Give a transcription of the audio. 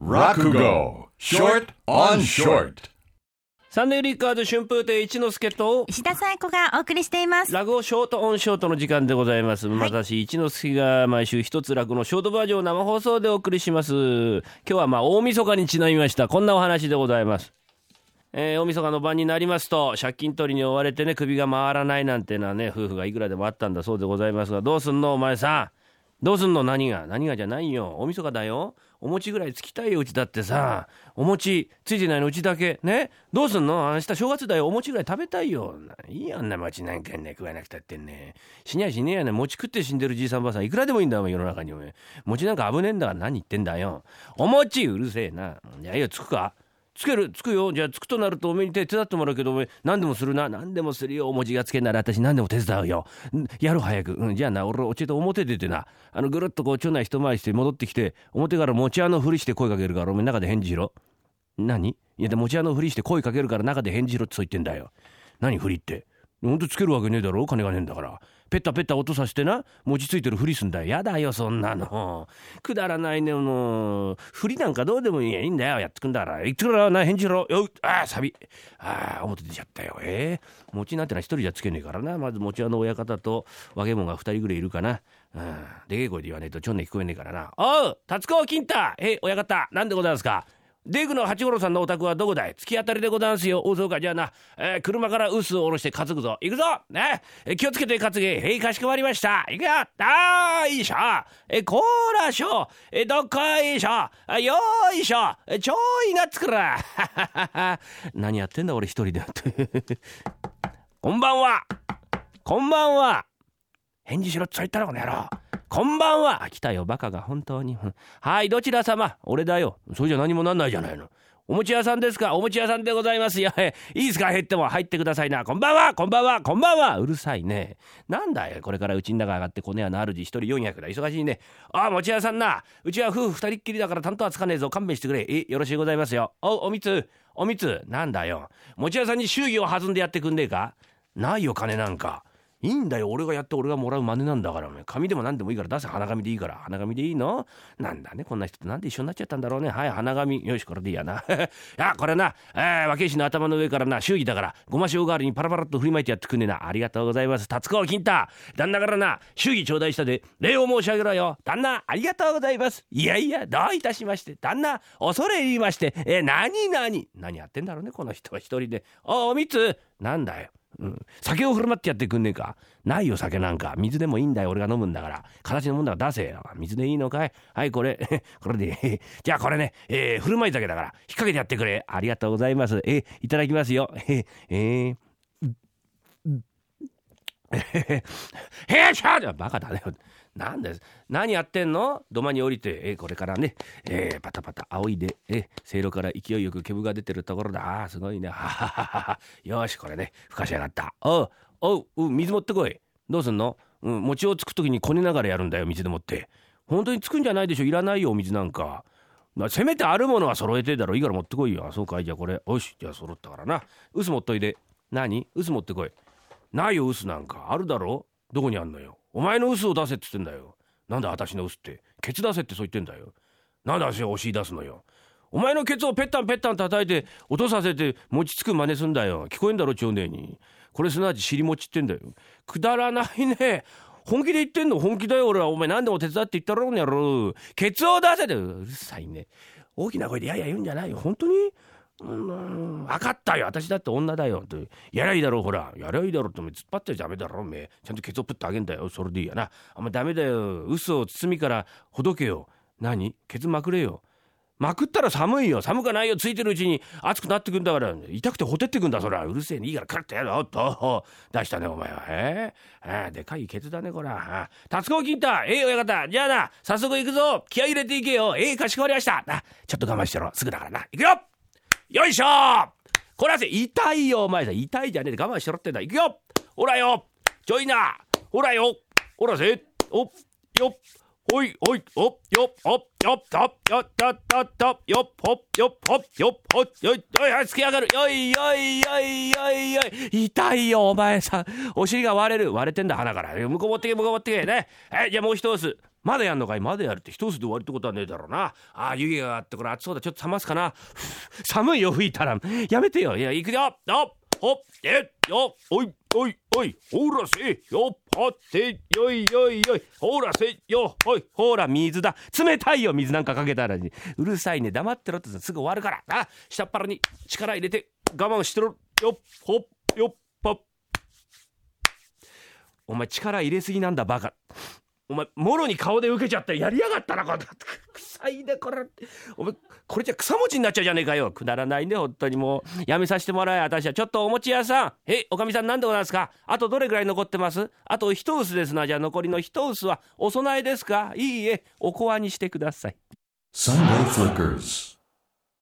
Rakugo Short on Short サンデーリッカーズ春風亭一之輔と石田紗友子がお送りしています。落語ショートオンショートの時間でございます。私、一之輔が毎週一つ落語のショートバージョンを生放送でお送りします。今日はまあ大晦日にちなみました。こんなお話でございます。えー大晦日の晩になりますと借金取りに追われてね首が回らないなんてのはね夫婦がいくらでもあったんだそうでございますがどうすんのお前さんどうすんの？何が？何がじゃないよ。大晦日だよ。お餅ぐらいつきたいようちだってさ。お餅ついてないのうちだけ。ね？どうすんの？明日正月だよ。お餅ぐらい食べたいよ。いいよあんな餅なんかね食わなくたってんね。死にゃしねえやね。餅食って死んでるじいさんばあさん。いくらでもいいんだよ世の中にお前餅なんか危ねえんだから何言ってんだよ。お餅うるせえな。じゃあいいよつくか？つけるつくよ。じゃあつくとなるとおめえに手伝ってもらうけどおめえ何でもするな。何でもするよ。お餅がつけんなら私何でも手伝うよ。やる早く、うん、じゃあな俺落ちょっと表出てな。あのぐるっとこう町内一回りして戻ってきて表から餅屋のふりして声かけるからおめえ中で返事しろ。何？いやで餅屋のふりして声かけるから中で返事しろってそう言ってんだよ。何ふりって？ほんとつけるわけねえだろ。金がねえんだから。ペタペタ音させてな餅ついてるふりすんだよ。やだよそんなの。くだらないねもうふりなんかどうでもいいんだよやってくんだから。言ってくらな返事しろ。よああサビ。ああ表出ちゃったよ。えー、餅なんてのは一人じゃつけねえからな。まず餅屋の親方と若者が二人ぐらいいるかな。うん。でけえ声で言わねえとちょんね聞こえねえからな。おう達子金太。え親方なんでございますか？デグの八五郎さんのお宅はどこだい？突き当たりでございますよ。おそうか、じゃあな、えー車から臼を下ろして担ぐぞ。行くぞ。ね、えー気をつけて担げ。へい、かしこまりました。行くよ。あーいしょえーこーらしょえーどっこいしょあよーいしょえーちょいなつくら。何やってんだ俺一人で。こんばんは。こんばんは。返事しろってそう言ったろこの野郎。こんばんは。来たよバカが本当に。はいどちら様。俺だよ。それじゃ何もなんないじゃないの。お餅屋さんですか？お餅屋さんでございますよ。えいいですか？減っても。入ってくださいな。こんばんは。こんばんは。こんばんは。うるさいね。なんだよ。これからうちの中上がってこの屋の主一人400だ。忙しいね。ああ餅屋さんな。うちは夫婦二人っきりだから担当はつかねえぞ。勘弁してくれ。えよろしゅうございますよ。おおみつ。おみつ。なんだよ。餅屋さんに祝儀を弾んでやってくんねえか？ないよ金なんか。いいんだよ。俺がやって俺がもらう真似なんだからお前紙でも何でもいいから出せ。花紙でいいから。花紙でいいの？なんだね。こんな人となんで一緒になっちゃったんだろうね。はい花紙。よしこれでいいやな。いやこれな、えー、若石の頭の上からな。祝儀だから。ごま塩代わりにパラパラっと振りまいてやってくんねえな。ありがとうございます。達子金太。旦那からな。祝儀頂戴したで。礼を申し上げろよ。旦那ありがとうございます。いやいやどういたしまして。旦那恐れ入りまして。えー、何何？何やってんだろうねこの人は。一人で。おおみつ。なんだよ。うん、酒を振る舞ってやってくんねえか。ないよ酒なんか。水でもいいんだよ。俺が飲むんだから。形のもんだから出せよ。水でいいのかい？はいこれ。これで。じゃあこれね、えー、振る舞い酒だから。引っ掛けてやってくれ。ありがとうございます。えーいただきますよ。えー、えー。へえしゃーバカだね。なんです何やってんの？土間に降りて、えーこれからね、えーパタパタ仰いで、えー、せいろから勢いよく煙が出てるところだ。あすごいね。ははははよしこれね。ふかしやがった。おうおう水持ってこい。どうすんの、うん、餅をつく時にこねながらやるんだよ水でもって。本当につくんじゃないでしょ？いらないよお水なんか。まあ、せめてあるものは揃えてえだろ。いいから持ってこいよ。あそうかい。じゃあこれ。よしじゃあ揃ったからな。臼持っといで。何？臼持ってこい。ないよ臼なんか。あるだろ？どこにあんのよ？お前の臼を出せって言ってんだよ。なんだ私の臼って？ケツ出せってそう言ってんだよ。なんで足を押し出すのよ。お前のケツをペッタンペッタン叩いて音させて餅つく真似すんだよ。聞こえんだろ長姉に。これすなわち尻餅ってんだよ。くだらないね。本気で言ってんの？本気だよ俺は。お前何でも手伝って言ったろうにやろケツを出せって。うるさいね。大きな声でやや言うんじゃないよ。本当に？うん分かったよ。私だって女だよ。ってやりゃいいだろうほら。やりゃいいだろうってお前突っ張っちゃダメだろ。おめえちゃんとケツをプッとあげんだよ。それでいいやな。お前ダメだよ。嘘を包みからほどけよ。何？ケツまくれよ。まくったら寒いよ。寒かないよ。ついてるうちに熱くなってくんだから。痛くてほてってくんだそら。うるせえね。いいからカラッとやろおっと出したねお前は。ええ。あでかいケツだねこら。あ達子金太。ええ親方。じゃあな。早速行くぞ。気合い入れていけよ。ええかしこまりました。あちょっと我慢してろ。すぐだからな。行くよ。よいしょ！こらせ痛いよお前さ痛いじゃねえ。で我慢しろってんだ。行くよ！ほらよ！ちょいな！ほらよ！ほらせおっよっ！ほいほいおっよっほっよっとよっとっとっとよっほっよっほっよっほっよよいはいつき上がる。よいよいよいよいよい。痛いよお前さん。お尻が割れる。割れてんだ鼻から。向こう持ってけ向こう持ってけ。ね。はいじゃあもう一押す。まだやんのかい？まだやるって一つで終わりってことはねえだろうな。ああ湯気があってこれ暑そうだ。ちょっと冷ますかな。寒いよ吹いたら。やめてよ。いや行くよ。あほっえよおいおいおいほらせよ。はってよいよいよい。ほらせよ。ほいほら水だ。冷たいよ水なんかかけたらに。うるさいね。黙ってろってすぐ終わるから。あ下っ腹に力入れて我慢してろ。よほっよっぱお前力入れすぎなんだバカ。お前もろに顔で受けちゃってやりやがったなこれ臭いねこれお前これじゃ草餅になっちゃうじゃねえかよ。くだらないね本当にもう。やめさせてもらえ私は。ちょっとお餅屋さん。えおかみさん何でございますか。あとどれぐらい残ってます？あと一薄ですな。じゃあ残りの一薄はお供えですか？いいえおこわにしてください。Sunday Flickers.